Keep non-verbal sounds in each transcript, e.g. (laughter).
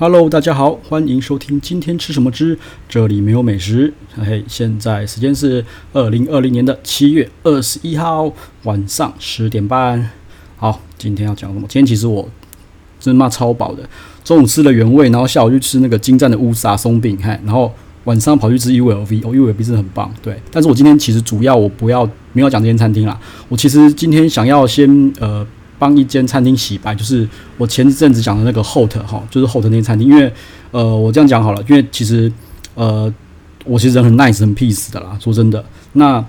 Hello，大家好，欢迎收听今天吃什么之这里没有美食。嘿，现在时间是二零二零年的七月二十一号晚上十点半。好，今天要讲什么？今天其实我真妈超饱的，中午吃了原味，然后下午去吃那个精湛的乌沙松饼，嘿，然后晚上跑去吃 ULV，哦，ULV 真的很棒，对。但是我今天其实主要我不要没有讲这间餐厅啦，我其实今天想要先呃。帮一间餐厅洗白，就是我前一阵子讲的那个 Hot 哈，就是 Hot 那间餐厅。因为呃，我这样讲好了，因为其实呃，我其实人很 nice 很 peace 的啦。说真的，那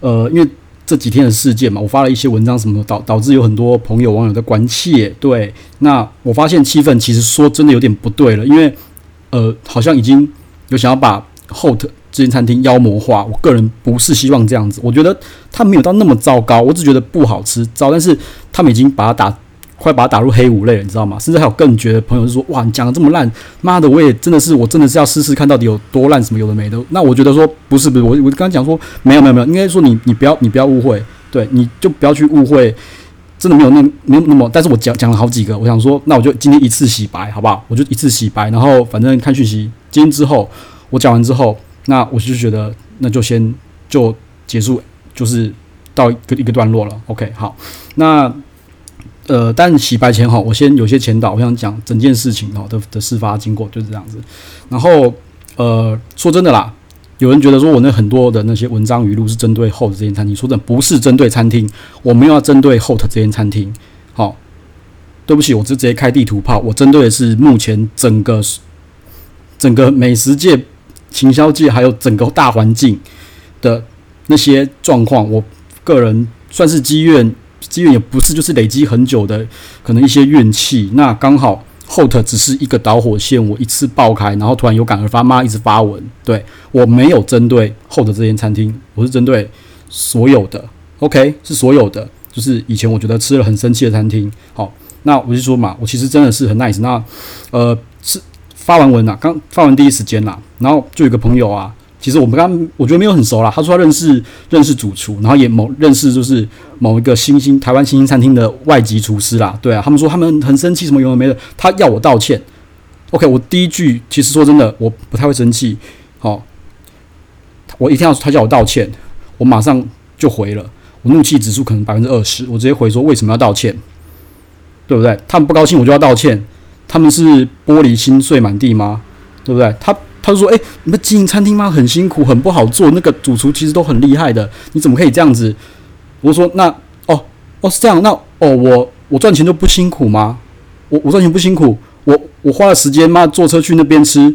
呃，因为这几天的事件嘛，我发了一些文章什么的，导导致有很多朋友网友在关切。对，那我发现气氛其实说真的有点不对了，因为呃，好像已经有想要把 Hot 这间餐厅妖魔化，我个人不是希望这样子。我觉得它没有到那么糟糕，我只觉得不好吃糟。但是他们已经把它打，快把它打入黑五类了，你知道吗？甚至还有更绝的朋友就说：“哇，你讲的这么烂，妈的，我也真的是，我真的是要试试看到底有多烂，什么有的没的。”那我觉得说不是不是，我我刚讲说没有没有没有，应该说你你不要你不要误会，对，你就不要去误会，真的没有那没有那么。但是我讲讲了好几个，我想说，那我就今天一次洗白，好不好？我就一次洗白，然后反正看讯息，今天之后我讲完之后。那我就觉得，那就先就结束，就是到一个一个段落了。OK，好，那呃，但洗白前哈，我先有些前导，我想讲整件事情哈的的事发经过就是这样子。然后呃，说真的啦，有人觉得说我那很多的那些文章语录是针对 Hot 这间餐厅，说真的不是针对餐厅，我没有要针对 Hot 这间餐厅。好，对不起，我就直接开地图炮，我针对的是目前整个整个美食界。行销界还有整个大环境的那些状况，我个人算是积怨，积怨也不是，就是累积很久的可能一些怨气。那刚好 Hot 只是一个导火线，我一次爆开，然后突然有感而发，妈一直发文。对，我没有针对 Hot 这间餐厅，我是针对所有的。OK，是所有的，就是以前我觉得吃了很生气的餐厅。好，那我就说嘛，我其实真的是很 nice。那呃。发完文了，刚发完第一时间啦，然后就有个朋友啊，其实我们刚我觉得没有很熟啦，他说他认识认识主厨，然后也某认识就是某一个新兴台湾新兴餐厅的外籍厨师啦，对啊，他们说他们很生气，什么有的没的，他要我道歉。OK，我第一句其实说真的，我不太会生气，好，我一定要他叫我道歉，我马上就回了，我怒气指数可能百分之二十，我直接回说为什么要道歉，对不对？他们不高兴我就要道歉。他们是玻璃心碎满地吗？对不对？他他就说：“诶、你们经营餐厅吗？很辛苦，很不好做。那个主厨其实都很厉害的，你怎么可以这样子？”我说：“那哦哦是这样，那哦我我赚钱就不辛苦吗？我我赚钱不辛苦，我我花了时间嘛，坐车去那边吃，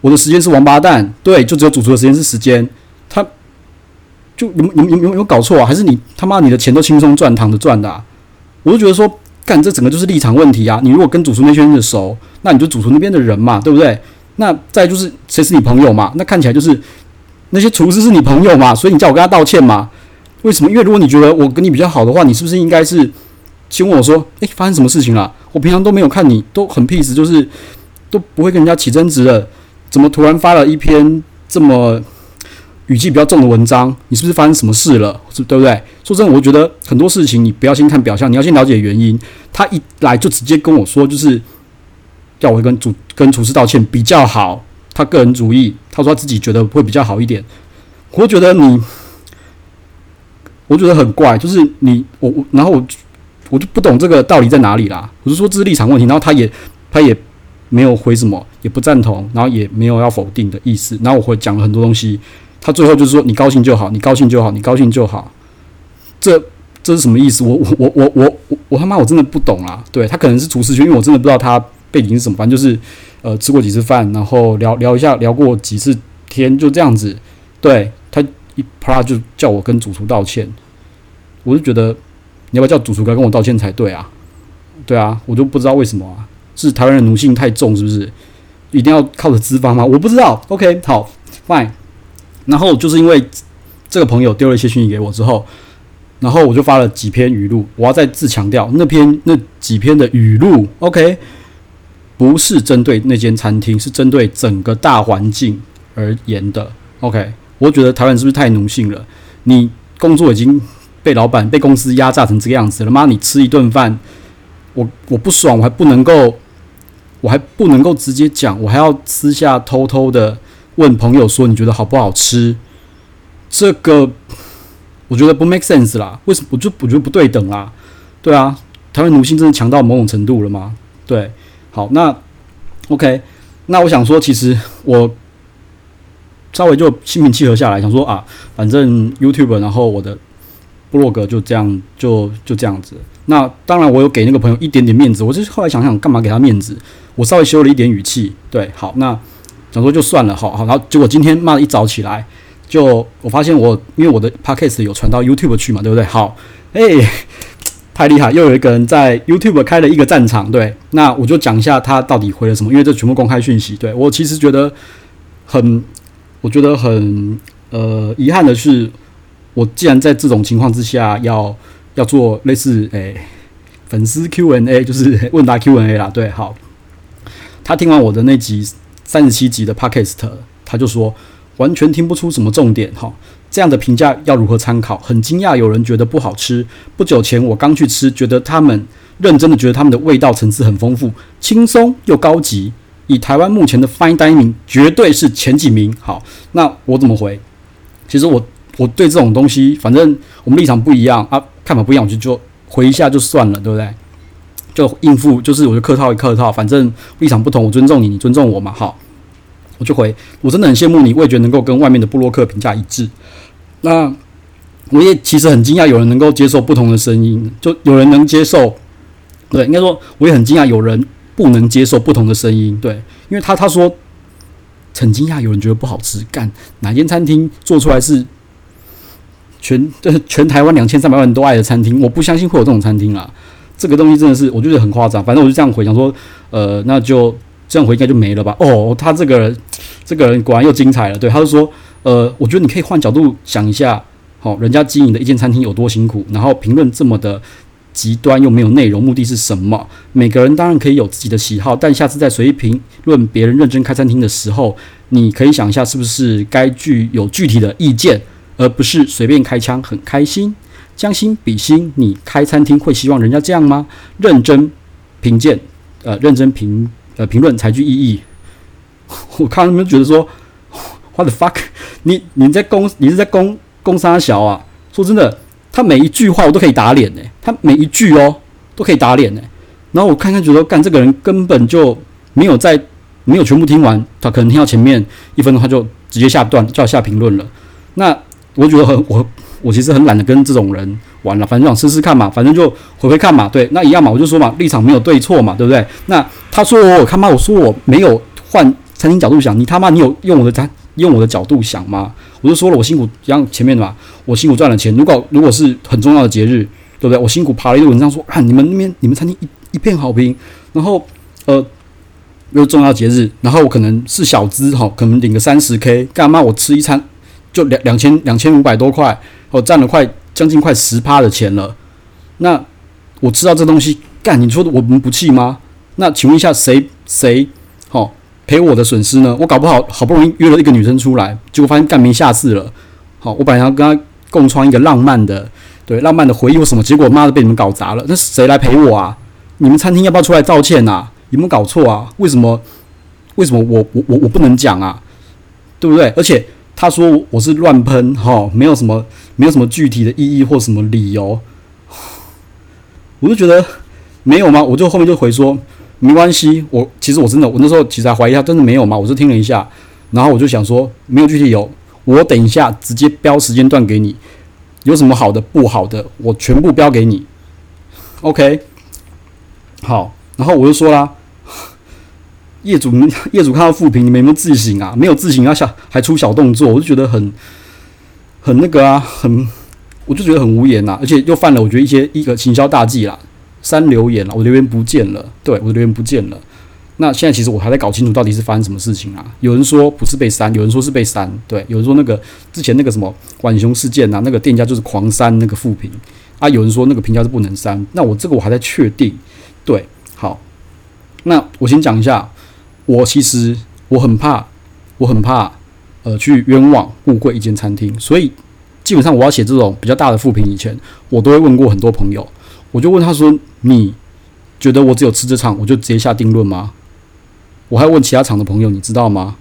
我的时间是王八蛋，对，就只有主厨的时间是时间。他就你们你们有没有有搞错啊？还是你他妈你的钱都轻松赚，躺着赚的啊？我就觉得说。”干，这整个就是立场问题啊！你如果跟主厨那边人熟，那你就主厨那边的人嘛，对不对？那再就是谁是你朋友嘛？那看起来就是那些厨师是你朋友嘛，所以你叫我跟他道歉嘛？为什么？因为如果你觉得我跟你比较好的话，你是不是应该是先问我说：“诶，发生什么事情了？我平常都没有看你，都很 peace，就是都不会跟人家起争执的，怎么突然发了一篇这么……”语气比较重的文章，你是不是发生什么事了？是对不对？说真的，我觉得很多事情你不要先看表象，你要先了解原因。他一来就直接跟我说，就是叫我跟主跟厨师道歉比较好。他个人主义，他说他自己觉得会比较好一点。我觉得你，我觉得很怪，就是你我我，然后我我就不懂这个道理在哪里啦。我是说这是立场问题，然后他也他也没有回什么，也不赞同，然后也没有要否定的意思。然后我会讲了很多东西。他最后就是说：“你高兴就好，你高兴就好，你高兴就好。”这这是什么意思？我我我我我我他妈我真的不懂啊！对，他可能是厨师圈，因为我真的不知道他背景是什么。反正就是呃吃过几次饭，然后聊聊一下，聊过几次天，就这样子。对，他一啪就叫我跟主厨道歉，我就觉得你要不要叫主厨来跟我道歉才对啊？对啊，我就不知道为什么啊？是台湾人奴性太重，是不是？一定要靠着资方吗？我不知道。OK，好，Fine。然后就是因为这个朋友丢了一些讯息给我之后，然后我就发了几篇语录。我要再次强调，那篇那几篇的语录，OK，不是针对那间餐厅，是针对整个大环境而言的。OK，我觉得台湾是不是太奴性了？你工作已经被老板、被公司压榨成这个样子了吗？你吃一顿饭，我我不爽，我还不能够我还不能够直接讲，我还要私下偷偷的问朋友说，你觉得好不好吃？这个我觉得不 make sense 啦。为什么？我就我觉得不对等啦。对啊，台湾奴性真的强到某种程度了吗？对，好，那 OK，那我想说，其实我稍微就心平气和下来，想说啊，反正 YouTube，然后我的部落格就这样，就就这样子。那当然，我有给那个朋友一点点面子。我就是后来想想，干嘛给他面子？我稍微修了一点语气。对，好，那想说就算了，好好。然后结果今天妈的一早起来，就我发现我因为我的 Podcast 有传到 YouTube 去嘛，对不对？好，哎、(laughs) 太厉害，又有一个人在 YouTube 开了一个战场。对，那我就讲一下他到底回了什么，因为这全部公开讯息。对，我其实觉得很，我觉得很呃遗憾的是，我既然在这种情况之下要。要做类似诶、粉丝 Q&A，就是 (laughs) 问答 Q&A 啦。对，好。他听完我的那集三十七集的 Podcast，他就说完全听不出什么重点。哈，这样的评价要如何参考？很惊讶有人觉得不好吃。不久前我刚去吃，觉得他们认真的觉得他们的味道层次很丰富，轻松又高级。以台湾目前的 Fine Dining 绝对是前几名。好，那我怎么回？其实我我对这种东西，反正我们立场不一样啊。看法不一样，我就就回一下就算了，对不对？就应付，就是我就客套一客套，反正立场不同，我尊重你，你尊重我嘛。好，我就回，我真的很羡慕你，味觉能够跟外面的部落客评价一致。那我也其实很惊讶，有人能够接受不同的声音，就有人能接受，对，应该说我也很惊讶，有人不能接受不同的声音，对，因为他他说很惊讶，有人觉得不好吃，干哪间餐厅做出来是。全 (laughs) 全台湾两千三百万人都爱的餐厅，我不相信会有这种餐厅啦。这个东西真的是，我觉得很夸张。反正我就这样回，想说，呃，那就这样回应该就没了吧。哦，他这个人，这个人果然又精彩了。对，他就说，呃，我觉得你可以换角度想一下，好、人家经营的一间餐厅有多辛苦，然后评论这么的极端又没有内容，目的是什么？每个人当然可以有自己的喜好，但下次在随意评论别人认真开餐厅的时候，你可以想一下，是不是该具有具体的意见？而不是随便开枪，很开心，将心比心，你开餐厅会希望人家这样吗？认真评鉴，呃，认真评呃评论才具意义。(laughs) 我看他们觉得说，What the fuck？你你在攻你是在攻攻三小啊？说真的，他每一句话我都可以打脸呢，他每一句哦都可以打脸呢。然后我看看觉得，干这个人根本就没有在没有全部听完，他可能听到前面一分钟他就直接下段就要下评论了。那。我觉得很我我其实很懒得跟这种人玩了，反正想试试看嘛，反正就回回看嘛，对，那一样嘛，我就说嘛，立场没有对错嘛，对不对？那他说我他妈，我说我没有换餐厅角度想，你他妈你有用我的餐用我的角度想吗？我就说了，我辛苦像前面的嘛，我辛苦赚了钱，如果如果是很重要的节日，对不对？我辛苦爬了一个文章说啊，你们那边你们餐厅一一片好评，然后呃又重要节日，然后我可能是小资哈，可能领个三十 K，干嘛我吃一餐？就两两千两千五百多块，我占了快将近快十趴的钱了。那我知道这东西干，你说我们不气吗？那请问一下谁谁好赔我的损失呢？我搞不好好不容易约了一个女生出来，结果发现干没下次了。好，我本来要跟她共创一个浪漫的对浪漫的回忆或什么，结果妈的被你们搞砸了。那谁来赔我啊？你们餐厅要不要出来道歉啊？有没有搞错啊？为什么为什么我我我我不能讲啊？对不对？而且。他说我是乱喷哈，没有什么没有什么具体的意义或什么理由，我就觉得没有吗？我就后面就回说没关系，我其实我真的我那时候其实还怀疑他真的没有吗？我就听了一下，然后我就想说没有具体有，我等一下直接标时间段给你，有什么好的不好的，我全部标给你，OK，好，然后我就说啦。业主们，业主看到负评，你们有没有自省啊？没有自省，要小还出小动作，我就觉得很很那个啊，很我就觉得很无言呐，而且又犯了我觉得一些一个行销大忌啦，删留言了，我留言不见了，对，我留言不见了。那现在其实我还在搞清楚到底是发生什么事情啊？有人说不是被删，有人说是被删，对，有人说那个之前那个什么浣熊事件啊，那个店家就是狂删那个负评啊，有人说那个评价是不能删，那我这个我还在确定，对，好，那我先讲一下。我其实我很怕，我很怕，呃，去冤枉误会一间餐厅，所以基本上我要写这种比较大的复评以前，我都会问过很多朋友，我就问他说：“你觉得我只有吃这场，我就直接下定论吗？我还问其他厂的朋友，你知道吗？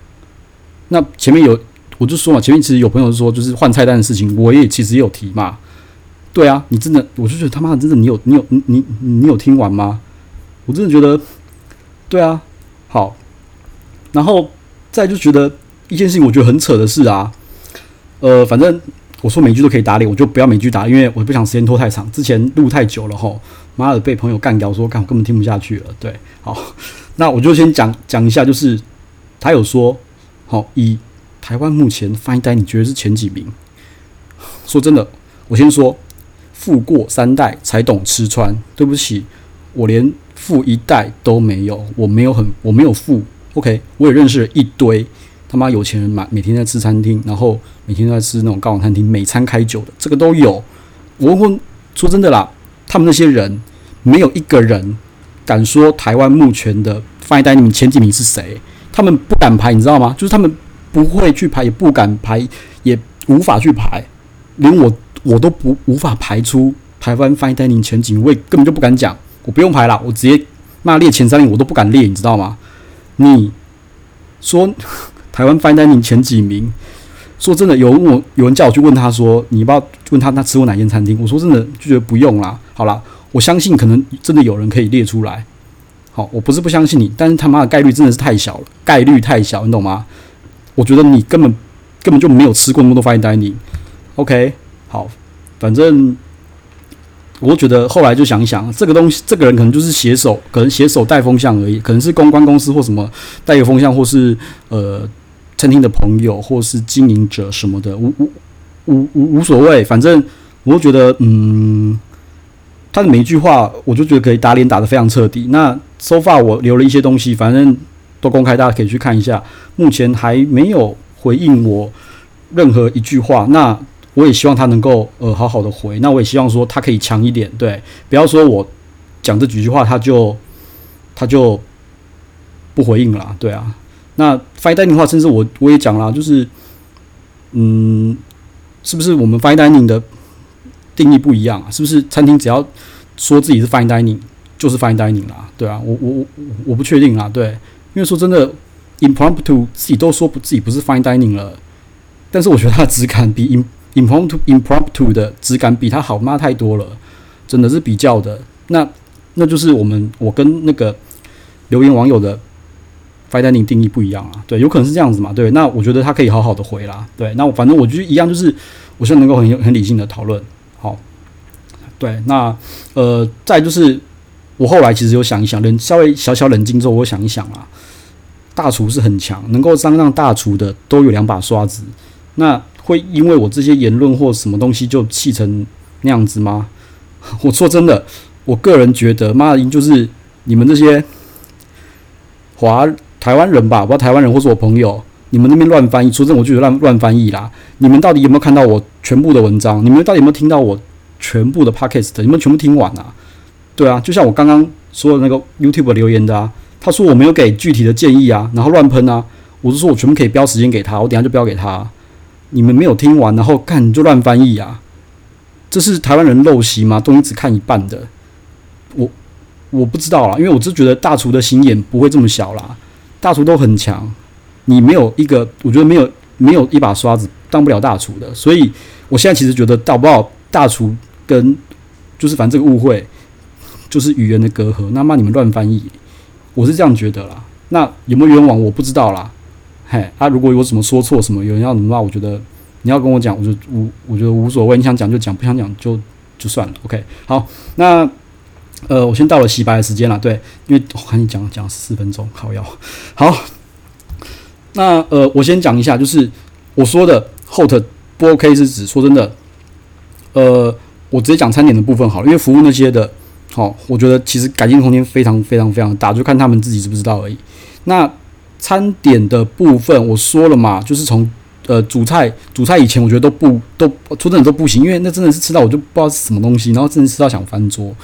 那前面有我就说嘛，前面其实有朋友说，就是换菜单的事情，我也其实也有提嘛。对啊，你真的，我就觉得他妈的，真的，你有你有你你你有听完吗？我真的觉得，对啊，好，然后再就觉得一件事情，我觉得很扯的是啊，呃，反正我说每句都可以打脸，我就不要每句打，因为我不想时间拖太长，之前录太久了吼，妈的被朋友干掉，说干我根本听不下去了。对，好，(laughs) 那我就先讲讲一下，就是他有说，好，以台湾目前 Fine Dining，你觉得是前几名？说真的，我先说，富过三代才懂吃穿，对不起，我连。富一代都没有，我没有很，我没有富。OK，我也认识了一堆他妈有钱人，买每天在吃餐厅，然后每天都在吃那种高档餐厅，每餐开酒的，这个都有。我问，说真的啦，他们那些人没有一个人敢说台湾目前的 Fine Dining 前几名是谁，他们不敢排，你知道吗？就是他们不会去排，也不敢排，也无法去排，连我我都不无法排出台湾 Fine Dining 前几名，我也根本就不敢讲。我不用排了，我直接那列前三名我都不敢列，你知道吗？你说台湾 Fine Dining 前几名？说真的，有我有人叫我去问他说，你要不要问他他吃过哪间餐厅？我说真的就觉得不用啦。好啦，我相信可能真的有人可以列出来。好，我不是不相信你，但是他妈的概率真的是太小了，概率太小，你懂吗？我觉得你根本根本就没有吃过那么多 Fine Dining。OK，好，反正。我觉得后来就想一想，这个东西，这个人可能就是写手，可能写手带风向而已，可能是公关公司或什么带个风向，或是呃餐厅的朋友，或是经营者什么的，无无无无无所谓，反正我就觉得，嗯，他的每一句话，我就觉得可以打脸打得非常彻底。那 so far 我留了一些东西，反正都公开，大家可以去看一下。目前还没有回应我任何一句话，那。我也希望他能够呃好好的回，那我也希望说他可以强一点，对，不要说我讲这几句话他就他就不回应了，对啊。那 Fine Dining 的话，甚至我我也讲了，就是嗯，是不是我们 Fine Dining 的定义不一样啊？是不是餐厅只要说自己是 Fine Dining 就是 Fine Dining 啦？对啊，我我我我不确定啊，对，因为说真的，Impromptu 自己都说不自己不是 Fine Dining 了，但是我觉得它的质感比 impromptu Impromptu 的质感比它好妈太多了，真的是比较的。那那就是我们我跟那个留言网友的 Fine Dining 定义不一样啊。对，有可能是这样子嘛？对，那我觉得他可以好好的回啦。对，那我反正我觉得一样，就是我现在能够很很理性的讨论。好，对，那呃，再就是我后来其实有想一想，冷稍微小小冷静之后，我想一想啊，大厨是很强，能够当上大厨的都有两把刷子。那会因为我这些言论或什么东西就气成那样子吗？(laughs) 我说真的，我个人觉得，妈的，就是你们这些华台湾人吧，不知道台湾人或是我朋友，你们那边乱翻译，说真的，我就乱乱翻译啦。你们到底有没有看到我全部的文章？你们到底有没有听到我全部的 podcast？你们全部听完啊？对啊，就像我刚刚说的那个 YouTube 留言的啊，他说我没有给具体的建议啊，然后乱喷啊，我就说我全部可以标时间给他，我等下就标给他。你们没有听完，然后看你就乱翻译啊？这是台湾人陋习吗？东西只看一半的，我我不知道啦，因为我就觉得大厨的心眼不会这么小啦，大厨都很强，你没有一个，我觉得没有没有一把刷子当不了大厨的，所以我现在其实觉得到不好大厨跟就是反正这个误会就是语言的隔阂，那么你们乱翻译，我是这样觉得啦。那有没有冤枉我不知道啦。嘿，啊，如果有什么说错什么，有人要怎么骂，我觉得你要跟我讲，我就无，我觉得无所谓。你想讲就讲，不想讲就就算了。OK，好，那呃，我先到了洗白的时间了，对，因为我看你讲讲四分钟，好要。(laughs) 好，那呃，我先讲一下，就是我说的 hot 不 OK 是指说真的，呃，我直接讲餐点的部分好了，因为服务那些的，好、我觉得其实改进空间非常非常非常大，就看他们自己知不知道而已。那餐点的部分我说了嘛，就是从呃主菜主菜以前我觉得都不都说真的都不行，因为那真的是吃到我就不知道是什么东西，然后真的吃到想翻桌，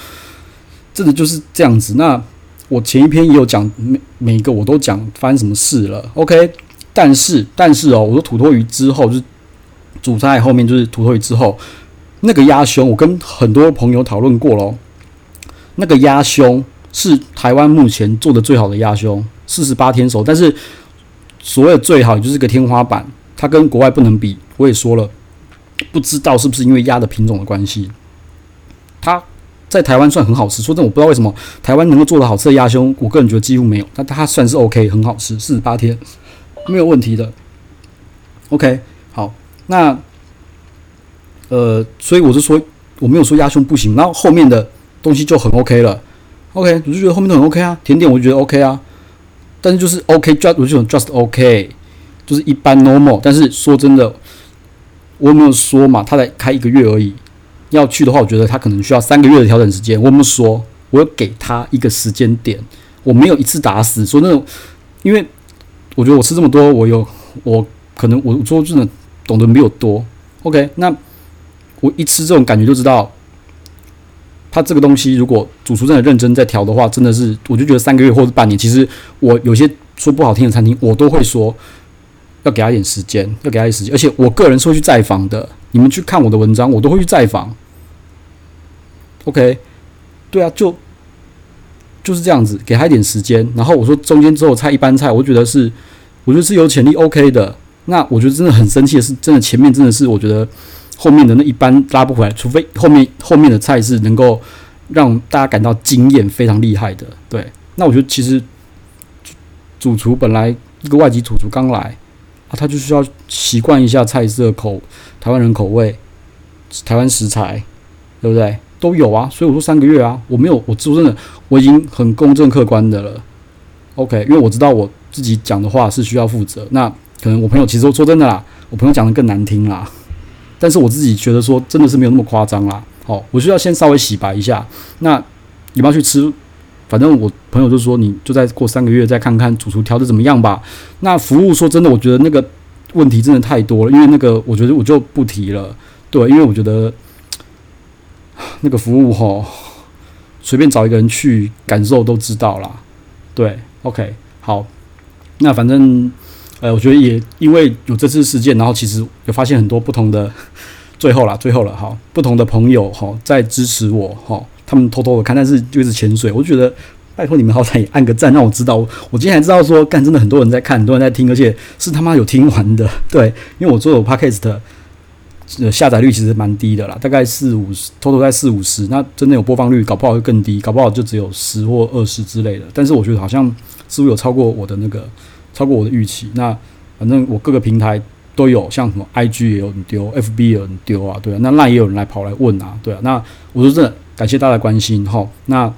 真的就是这样子。那我前一篇也有讲每每个我都讲发生什么事了，OK？但是但是哦，我说土托鱼之后就是主菜后面就是土托鱼之后那个鸭胸，我跟很多朋友讨论过咯，那个鸭胸是台湾目前做的最好的鸭胸。四十八天熟，但是所谓最好就是个天花板，它跟国外不能比。我也说了，不知道是不是因为鸭的品种的关系，在台湾算很好吃。说真的，我不知道为什么台湾能够做的好吃的鸭胸，我个人觉得几乎没有。但它算是 OK，很好吃，四十八天没有问题的。OK，好，那呃，所以我是说，我没有说鸭胸不行，然后后面的东西就很 OK 了。OK，我就觉得后面都很 OK 啊，甜点我就觉得 OK 啊，但是就是 OK，just 我就很 just OK，就是一般 normal。但是说真的，我没有说嘛？他才开一个月而已，要去的话，我觉得他可能需要三个月的调整时间。我们说，我有给他一个时间点，我没有一次打死说那种，因为我觉得我吃这么多，我有我可能我说真的懂得没有多。OK，那我一吃这种感觉就知道。他这个东西，如果主厨真的认真在调的话，真的是我就觉得三个月或者半年。其实我有些说不好听的餐厅，我都会说要给他一点时间，要给他一点时间。而且我个人是会去再访的，你们去看我的文章，我都会去再访。OK，对啊，就就是这样子，给他一点时间。然后我说中间只有菜一般菜，我觉得是我觉得是有潜力 OK 的。那我觉得真的很生气的是，真的前面真的是我觉得。后面的那一般拉不回来，除非后面后面的菜是能够让大家感到惊艳、非常厉害的。对，那我觉得其实主厨本来一个外籍主厨刚来啊，他就需要习惯一下菜色口、台湾人口味、台湾食材，对不对？都有啊。所以我说三个月啊，我没有，我说真的，我已经很公正客观的了。OK，因为我知道我自己讲的话是需要负责。那可能我朋友其实说真的啦，我朋友讲的更难听啦。但是我自己觉得说，真的是没有那么夸张啦。好，我需要先稍微洗白一下。那你要去吃，反正我朋友就说，你就再过三个月再看看主厨调的怎么样吧。那服务说真的，我觉得那个问题真的太多了，因为那个我觉得我就不提了。对，因为我觉得那个服务齁，随便找一个人去感受都知道啦。对，OK，好，那反正。呃，我觉得也因为有这次事件，然后其实有发现很多不同的，最后啦，最后了哈，不同的朋友哈在支持我哈，他们偷偷的看，但是就是潜水，我觉得拜托你们好歹也按个赞，让我知道。我今天才知道说，干真的很多人在看，很多人在听，而且是他妈有听完的。对，因为我做我 Podcast 呃下载率其实蛮低的啦，大概四五十，偷偷在四五十，那真的有播放率，搞不好会更低，搞不好就只有十或二十之类的。但是我觉得好像似乎有超过我的那个。超过我的预期，那反正我各个平台都有，像什么 IG 也有人丢，FB 也有人丢啊，对啊，那那也有人来跑来问啊，对啊，那我说真的感谢大家的关心哈。那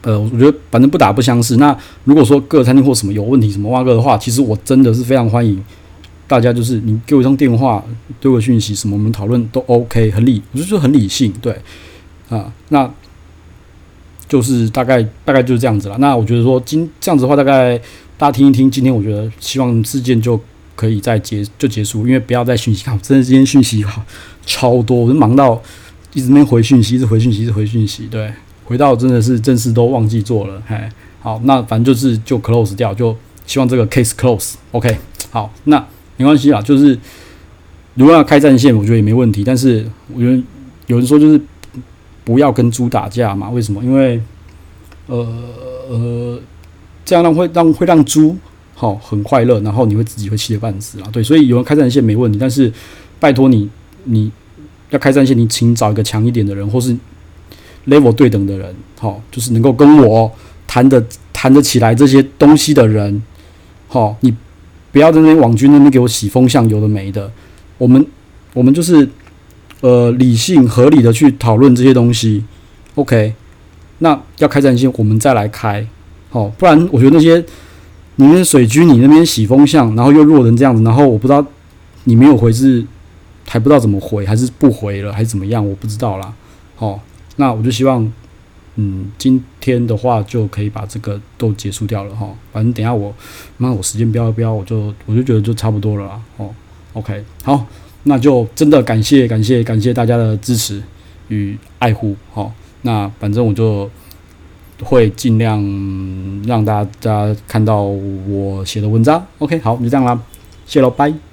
呃，我觉得反正不打不相识。那如果说各个餐厅或什么有问题什么挖个的话，其实我真的是非常欢迎大家，就是你给我一张电话，丢个讯息什么，我们讨论都 OK，很理，我就说很理性，对啊，那就是大概大概就是这样子了。那我觉得说今这样子的话，大概。大家听一听，今天我觉得希望事件就可以再结就结束，因为不要再讯息看，真的今天讯息好超多，我就忙到一直没回讯息，一直回讯息，一直回讯息，对，回到真的是正事都忘记做了，嘿，好，那反正就是就 close 掉，就希望这个 case close，OK，、好，那没关系啦，就是如果要开战线，我觉得也没问题，但是我觉得有人说就是不要跟猪打架嘛，为什么？因为呃呃。这样让会让会让猪好很快乐，然后你会自己会气得半死啊！对，所以有人开战线没问题，但是拜托你，你要开战线，你请找一个强一点的人，或是 level 对等的人，好，就是能够跟我谈的谈得起来这些东西的人，好，你不要在那边网军那边给我洗风向，有的没的。我们我们就是呃理性合理的去讨论这些东西，OK？那要开战线，我们再来开。好，不然我觉得那些你那边水军，你那边洗风向，然后又弱成这样子，然后我不知道你没有回是还不知道怎么回，还是不回了，还是怎么样，我不知道啦。好，那我就希望，嗯，今天的话就可以把这个都结束掉了哈。反正等下我，那我时间标一标，我就我就觉得就差不多了啦。哦，OK，好，那就真的感谢感谢感谢大家的支持与爱护。好，那反正我就。会尽量让大家看到我写的文章。OK，好，就这样啦，谢喽，拜。